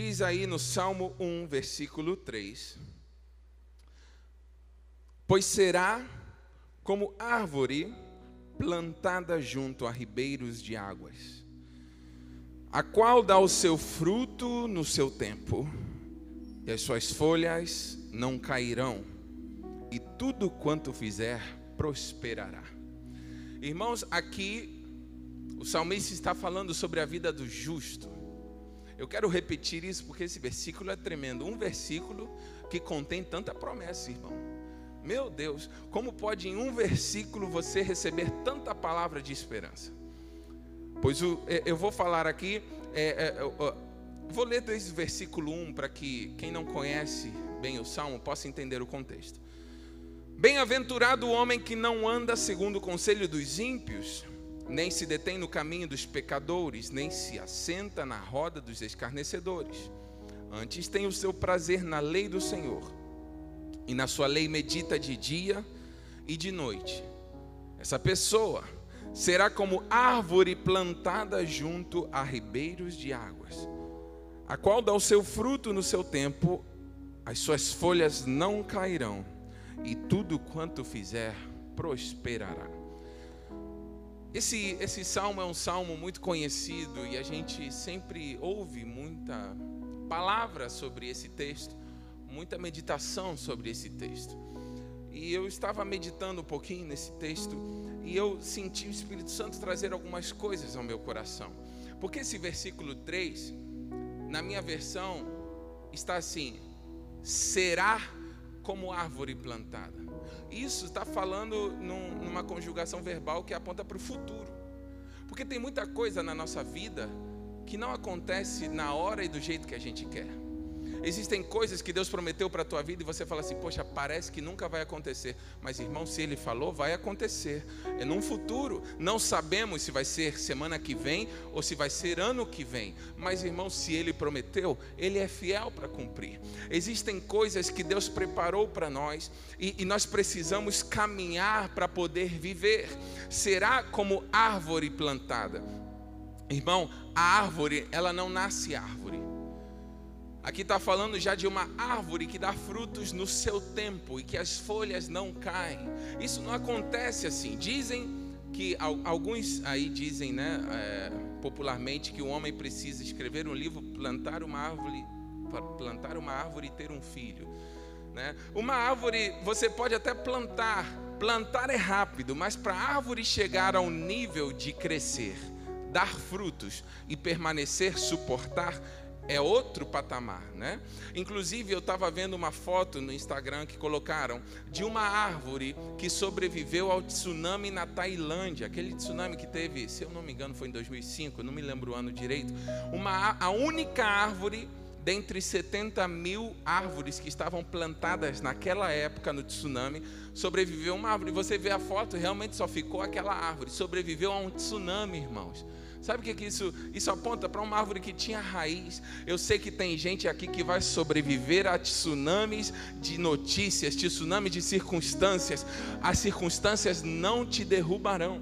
Diz aí no Salmo 1, versículo 3: Pois será como árvore plantada junto a ribeiros de águas, a qual dá o seu fruto no seu tempo, e as suas folhas não cairão, e tudo quanto fizer prosperará. Irmãos, aqui o salmista está falando sobre a vida do justo. Eu quero repetir isso porque esse versículo é tremendo. Um versículo que contém tanta promessa, irmão. Meu Deus, como pode em um versículo você receber tanta palavra de esperança? Pois o, é, eu vou falar aqui, é, é, vou ler desde o versículo 1 para que quem não conhece bem o salmo possa entender o contexto. Bem-aventurado o homem que não anda segundo o conselho dos ímpios, nem se detém no caminho dos pecadores, nem se assenta na roda dos escarnecedores. Antes tem o seu prazer na lei do Senhor, e na sua lei medita de dia e de noite. Essa pessoa será como árvore plantada junto a ribeiros de águas, a qual dá o seu fruto no seu tempo, as suas folhas não cairão, e tudo quanto fizer prosperará. Esse, esse salmo é um salmo muito conhecido e a gente sempre ouve muita palavra sobre esse texto, muita meditação sobre esse texto. E eu estava meditando um pouquinho nesse texto e eu senti o Espírito Santo trazer algumas coisas ao meu coração. Porque esse versículo 3, na minha versão, está assim: será como árvore plantada. Isso está falando num, numa conjugação verbal que aponta para o futuro. Porque tem muita coisa na nossa vida que não acontece na hora e do jeito que a gente quer. Existem coisas que Deus prometeu para a tua vida e você fala assim: Poxa, parece que nunca vai acontecer. Mas, irmão, se Ele falou, vai acontecer. É num futuro. Não sabemos se vai ser semana que vem ou se vai ser ano que vem. Mas, irmão, se Ele prometeu, Ele é fiel para cumprir. Existem coisas que Deus preparou para nós e, e nós precisamos caminhar para poder viver. Será como árvore plantada. Irmão, a árvore, ela não nasce árvore. Aqui está falando já de uma árvore que dá frutos no seu tempo e que as folhas não caem. Isso não acontece assim. Dizem que alguns aí dizem, né, é, popularmente, que o homem precisa escrever um livro, plantar uma árvore, plantar uma árvore e ter um filho. Né? Uma árvore você pode até plantar, plantar é rápido, mas para a árvore chegar ao nível de crescer, dar frutos e permanecer, suportar, é outro patamar, né? Inclusive eu estava vendo uma foto no Instagram que colocaram de uma árvore que sobreviveu ao tsunami na Tailândia, aquele tsunami que teve, se eu não me engano, foi em 2005, não me lembro o ano direito. Uma a única árvore dentre 70 mil árvores que estavam plantadas naquela época no tsunami, sobreviveu uma árvore. Você vê a foto, realmente só ficou aquela árvore. Sobreviveu a um tsunami, irmãos. Sabe o que, que isso, isso aponta? Para uma árvore que tinha raiz. Eu sei que tem gente aqui que vai sobreviver a tsunamis de notícias, tsunamis de circunstâncias. As circunstâncias não te derrubarão.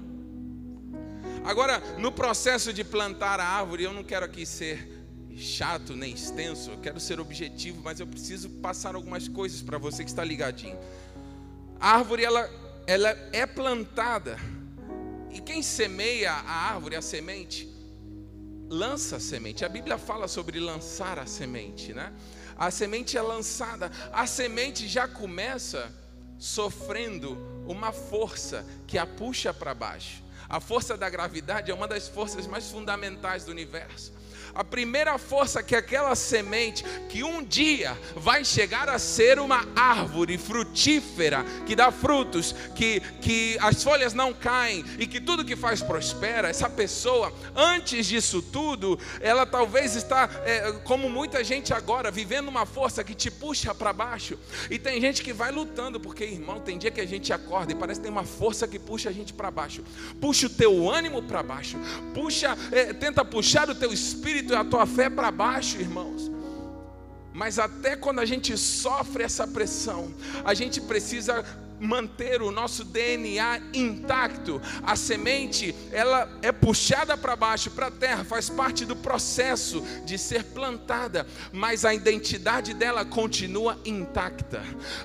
Agora, no processo de plantar a árvore, eu não quero aqui ser chato nem extenso, eu quero ser objetivo, mas eu preciso passar algumas coisas para você que está ligadinho. A árvore ela, ela é plantada e quem semeia a árvore, a semente, lança a semente. A Bíblia fala sobre lançar a semente, né? A semente é lançada, a semente já começa sofrendo uma força que a puxa para baixo. A força da gravidade é uma das forças mais fundamentais do universo a primeira força que aquela semente, que um dia vai chegar a ser uma árvore frutífera, que dá frutos, que, que as folhas não caem e que tudo que faz prospera, essa pessoa, antes disso tudo, ela talvez está, é, como muita gente agora, vivendo uma força que te puxa para baixo. E tem gente que vai lutando, porque, irmão, tem dia que a gente acorda e parece que tem uma força que puxa a gente para baixo, puxa o teu ânimo para baixo, puxa, é, tenta puxar o teu espírito e a tua fé para baixo, irmãos. Mas até quando a gente sofre essa pressão, a gente precisa manter o nosso DNA intacto. A semente, ela é puxada para baixo, para a terra, faz parte do processo de ser plantada, mas a identidade dela continua intacta.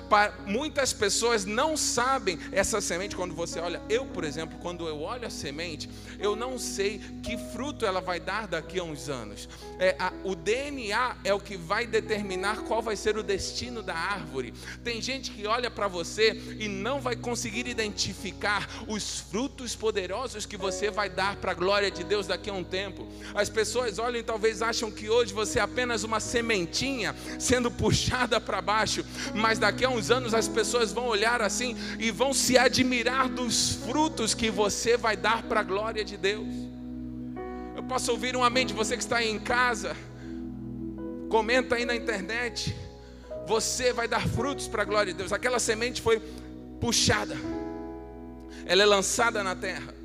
Para muitas pessoas não sabem essa semente quando você olha, eu, por exemplo, quando eu olho a semente, eu não sei que fruto ela vai dar daqui a uns anos. É, a, o DNA é o que vai determinar qual vai ser o destino da árvore. Tem gente que olha para você e não vai conseguir identificar os frutos poderosos que você vai dar para a glória de Deus daqui a um tempo. As pessoas olham e talvez acham que hoje você é apenas uma sementinha sendo puxada para baixo, mas daqui a uns anos as pessoas vão olhar assim e vão se admirar dos frutos que você vai dar para a glória de Deus. Eu posso ouvir um amém de você que está aí em casa. Comenta aí na internet. Você vai dar frutos para a glória de Deus. Aquela semente foi puxada, ela é lançada na terra.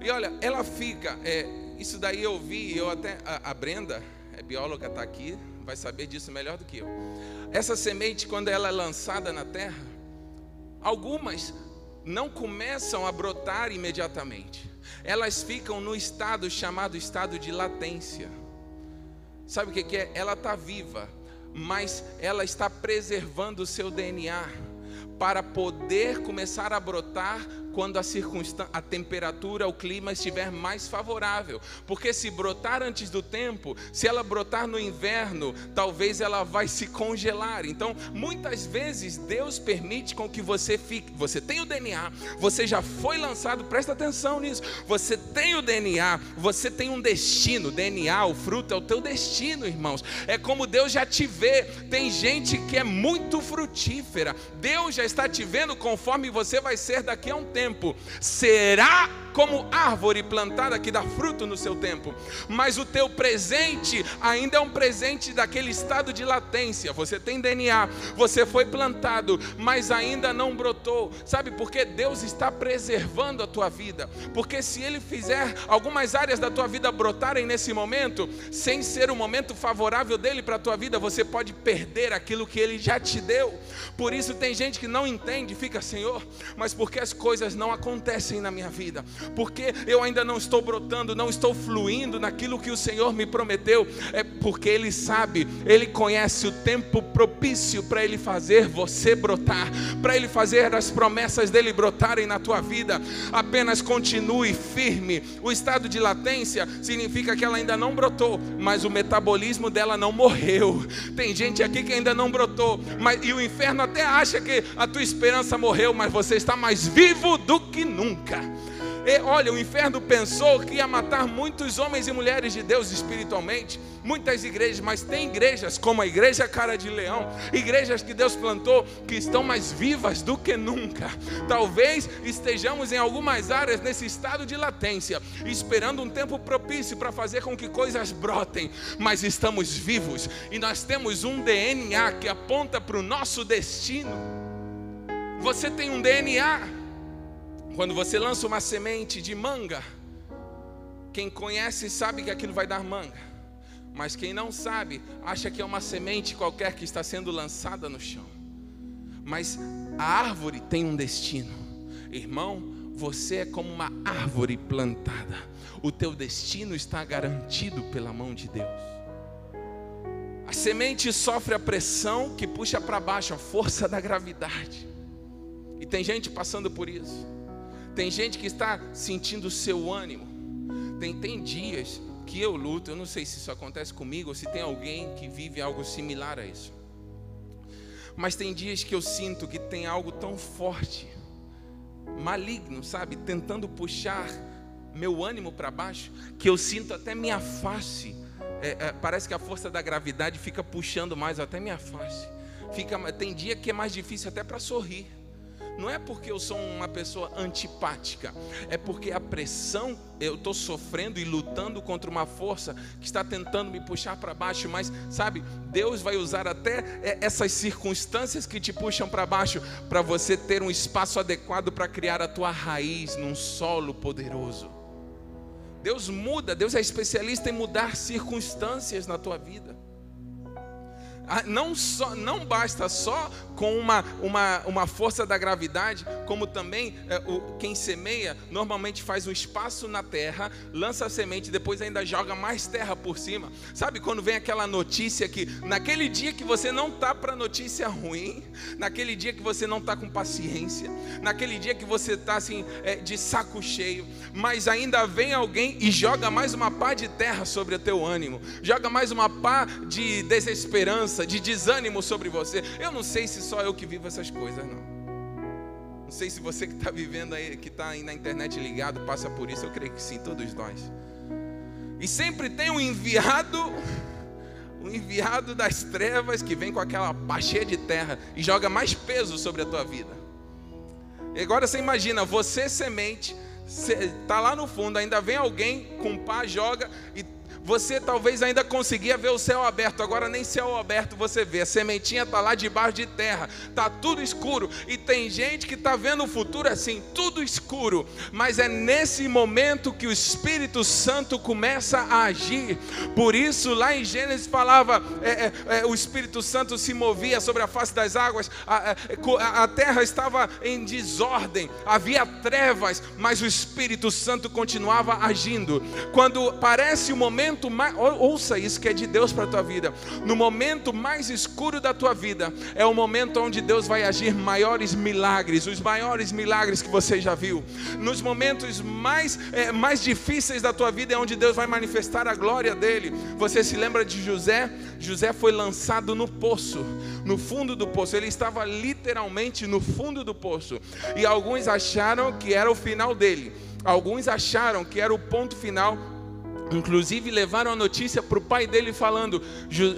E olha, ela fica. É, isso daí eu vi, eu até. A, a Brenda, é bióloga, está aqui, vai saber disso melhor do que eu. Essa semente, quando ela é lançada na terra, algumas não começam a brotar imediatamente. Elas ficam no estado chamado estado de latência. Sabe o que é? Ela está viva, mas ela está preservando o seu DNA para poder começar a brotar quando a circunstância, a temperatura, o clima estiver mais favorável. Porque se brotar antes do tempo, se ela brotar no inverno, talvez ela vai se congelar. Então, muitas vezes Deus permite com que você fique, você tem o DNA, você já foi lançado, presta atenção nisso. Você tem o DNA, você tem um destino, DNA, o fruto é o teu destino, irmãos. É como Deus já te vê. Tem gente que é muito frutífera. Deus já está te vendo conforme você vai ser daqui a um tempo tempo, será como árvore plantada que dá fruto no seu tempo, mas o teu presente ainda é um presente daquele estado de latência. Você tem DNA, você foi plantado, mas ainda não brotou. Sabe por quê? Deus está preservando a tua vida, porque se Ele fizer algumas áreas da tua vida brotarem nesse momento, sem ser o momento favorável dele para a tua vida, você pode perder aquilo que Ele já te deu. Por isso tem gente que não entende, fica, Senhor, mas porque as coisas não acontecem na minha vida? Porque eu ainda não estou brotando, não estou fluindo naquilo que o Senhor me prometeu, é porque Ele sabe, Ele conhece o tempo propício para Ele fazer você brotar, para Ele fazer as promessas dele brotarem na tua vida. Apenas continue firme. O estado de latência significa que ela ainda não brotou, mas o metabolismo dela não morreu. Tem gente aqui que ainda não brotou, mas e o inferno até acha que a tua esperança morreu, mas você está mais vivo do que nunca. E, olha, o inferno pensou que ia matar muitos homens e mulheres de Deus espiritualmente, muitas igrejas, mas tem igrejas como a igreja Cara de Leão, igrejas que Deus plantou que estão mais vivas do que nunca. Talvez estejamos em algumas áreas nesse estado de latência, esperando um tempo propício para fazer com que coisas brotem, mas estamos vivos e nós temos um DNA que aponta para o nosso destino. Você tem um DNA quando você lança uma semente de manga, quem conhece sabe que aquilo vai dar manga. Mas quem não sabe, acha que é uma semente qualquer que está sendo lançada no chão. Mas a árvore tem um destino. Irmão, você é como uma árvore plantada. O teu destino está garantido pela mão de Deus. A semente sofre a pressão que puxa para baixo a força da gravidade. E tem gente passando por isso. Tem gente que está sentindo o seu ânimo. Tem, tem dias que eu luto, eu não sei se isso acontece comigo ou se tem alguém que vive algo similar a isso. Mas tem dias que eu sinto que tem algo tão forte, maligno, sabe, tentando puxar meu ânimo para baixo, que eu sinto até minha face. É, é, parece que a força da gravidade fica puxando mais até minha face. Fica, tem dia que é mais difícil até para sorrir não é porque eu sou uma pessoa antipática, é porque a pressão eu estou sofrendo e lutando contra uma força que está tentando me puxar para baixo, mas sabe, Deus vai usar até essas circunstâncias que te puxam para baixo para você ter um espaço adequado para criar a tua raiz num solo poderoso. Deus muda, Deus é especialista em mudar circunstâncias na tua vida. Ah, não, só, não basta só com uma, uma, uma força da gravidade, como também é, o, quem semeia normalmente faz um espaço na terra, lança a semente, depois ainda joga mais terra por cima. Sabe quando vem aquela notícia que naquele dia que você não tá para notícia ruim, naquele dia que você não tá com paciência, naquele dia que você tá assim é, de saco cheio, mas ainda vem alguém e joga mais uma pá de terra sobre o teu ânimo, joga mais uma pá de desesperança, de desânimo sobre você. Eu não sei se só eu que vivo essas coisas, não. Não sei se você que está vivendo aí, que está aí na internet ligado, passa por isso. Eu creio que sim, todos nós. E sempre tem um enviado, um enviado das trevas que vem com aquela pá cheia de terra e joga mais peso sobre a tua vida. E agora você imagina, você semente, está lá no fundo, ainda vem alguém com pá, joga e você talvez ainda conseguia ver o céu aberto, agora nem céu aberto você vê. A sementinha está lá debaixo de terra, está tudo escuro. E tem gente que está vendo o futuro assim, tudo escuro. Mas é nesse momento que o Espírito Santo começa a agir. Por isso, lá em Gênesis falava: é, é, é, o Espírito Santo se movia sobre a face das águas, a, a, a terra estava em desordem, havia trevas, mas o Espírito Santo continuava agindo. Quando parece o momento momento mais, ouça isso que é de Deus para a tua vida. No momento mais escuro da tua vida, é o momento onde Deus vai agir maiores milagres, os maiores milagres que você já viu. Nos momentos mais, é, mais difíceis da tua vida é onde Deus vai manifestar a glória dele. Você se lembra de José? José foi lançado no poço, no fundo do poço. Ele estava literalmente no fundo do poço. E alguns acharam que era o final dele. Alguns acharam que era o ponto final Inclusive levaram a notícia para o pai dele falando: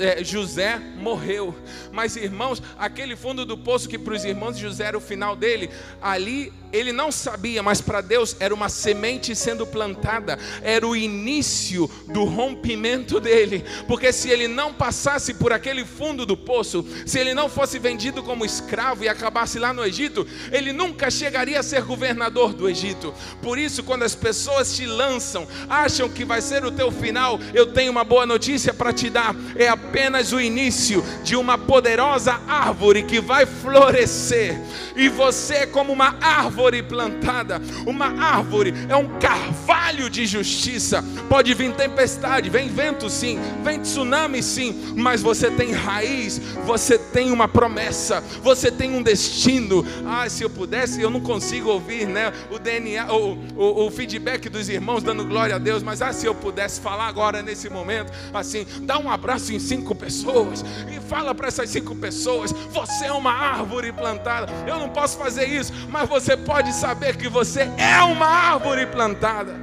é, José morreu. Mas irmãos, aquele fundo do poço que para os irmãos de José era o final dele, ali ele não sabia, mas para Deus era uma semente sendo plantada, era o início do rompimento dele, porque se ele não passasse por aquele fundo do poço, se ele não fosse vendido como escravo e acabasse lá no Egito, ele nunca chegaria a ser governador do Egito. Por isso, quando as pessoas te lançam, acham que vai ser o teu final, eu tenho uma boa notícia para te dar: é apenas o início de uma poderosa árvore que vai florescer, e você, como uma árvore, árvore plantada. Uma árvore é um carvalho de justiça. Pode vir tempestade, vem vento sim, vem tsunami sim, mas você tem raiz, você tem uma promessa, você tem um destino. Ah, se eu pudesse, eu não consigo ouvir, né? O DNA, o, o, o feedback dos irmãos dando glória a Deus, mas ah, se eu pudesse falar agora nesse momento, assim, dá um abraço em cinco pessoas e fala para essas cinco pessoas: você é uma árvore plantada. Eu não posso fazer isso, mas você pode saber que você é uma árvore plantada.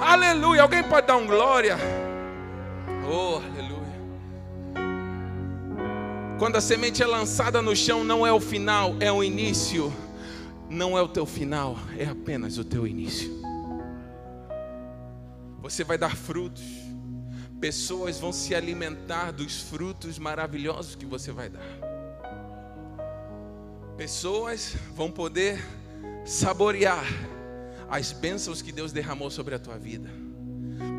Aleluia. Alguém pode dar um glória? Oh, aleluia. Quando a semente é lançada no chão, não é o final, é o início. Não é o teu final, é apenas o teu início. Você vai dar frutos. Pessoas vão se alimentar dos frutos maravilhosos que você vai dar. Pessoas vão poder saborear as bênçãos que Deus derramou sobre a tua vida.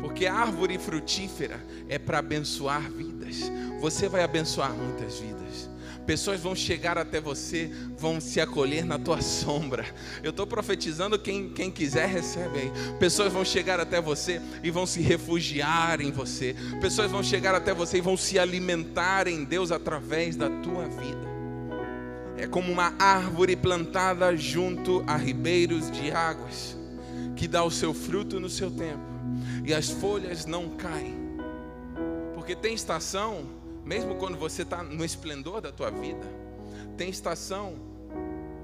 Porque a árvore frutífera é para abençoar vidas. Você vai abençoar muitas vidas. Pessoas vão chegar até você, vão se acolher na tua sombra. Eu estou profetizando, quem, quem quiser recebe aí. Pessoas vão chegar até você e vão se refugiar em você. Pessoas vão chegar até você e vão se alimentar em Deus através da tua vida é como uma árvore plantada junto a ribeiros de águas, que dá o seu fruto no seu tempo, e as folhas não caem. Porque tem estação, mesmo quando você está no esplendor da tua vida, tem estação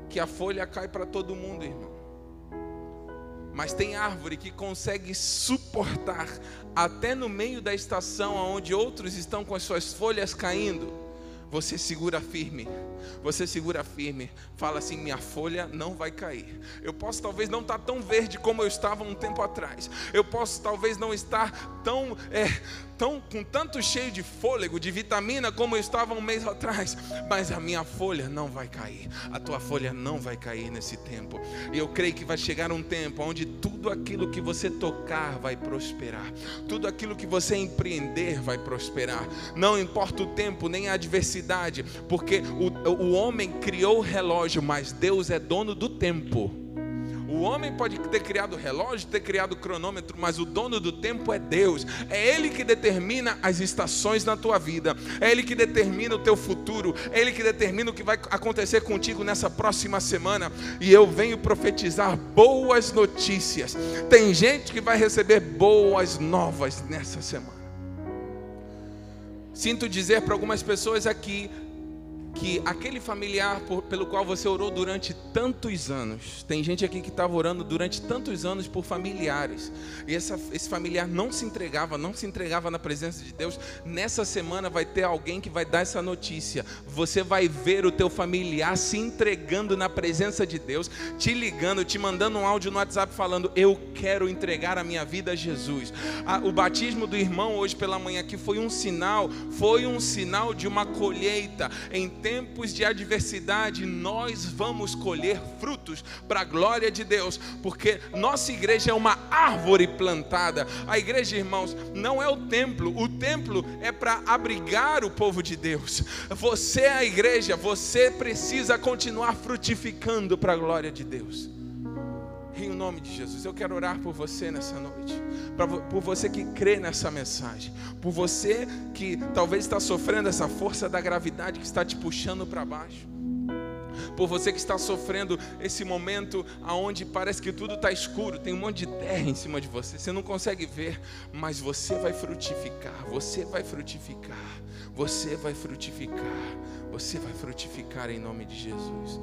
que a folha cai para todo mundo, irmão. Mas tem árvore que consegue suportar até no meio da estação onde outros estão com as suas folhas caindo você segura firme. Você segura firme. Fala assim: minha folha não vai cair. Eu posso talvez não estar tão verde como eu estava um tempo atrás. Eu posso talvez não estar tão é, tão, com tanto cheio de fôlego, de vitamina, como eu estava um mês atrás, mas a minha folha não vai cair, a tua folha não vai cair nesse tempo. E eu creio que vai chegar um tempo onde tudo aquilo que você tocar vai prosperar, tudo aquilo que você empreender vai prosperar, não importa o tempo nem a adversidade, porque o, o homem criou o relógio, mas Deus é dono do tempo. O homem pode ter criado relógio, ter criado cronômetro, mas o dono do tempo é Deus. É Ele que determina as estações na tua vida. É Ele que determina o teu futuro. É Ele que determina o que vai acontecer contigo nessa próxima semana. E eu venho profetizar boas notícias. Tem gente que vai receber boas novas nessa semana. Sinto dizer para algumas pessoas aqui que aquele familiar por, pelo qual você orou durante tantos anos, tem gente aqui que estava orando durante tantos anos por familiares, e essa, esse familiar não se entregava, não se entregava na presença de Deus. Nessa semana vai ter alguém que vai dar essa notícia. Você vai ver o teu familiar se entregando na presença de Deus, te ligando, te mandando um áudio no WhatsApp falando: Eu quero entregar a minha vida a Jesus. o batismo do irmão hoje pela manhã aqui foi um sinal, foi um sinal de uma colheita tempos de adversidade, nós vamos colher frutos para a glória de Deus, porque nossa igreja é uma árvore plantada. A igreja, irmãos, não é o templo, o templo é para abrigar o povo de Deus. Você é a igreja, você precisa continuar frutificando para a glória de Deus. Em nome de Jesus, eu quero orar por você nessa noite, por você que crê nessa mensagem, por você que talvez está sofrendo essa força da gravidade que está te puxando para baixo, por você que está sofrendo esse momento aonde parece que tudo está escuro, tem um monte de terra em cima de você, você não consegue ver, mas você vai frutificar, você vai frutificar, você vai frutificar, você vai frutificar em nome de Jesus.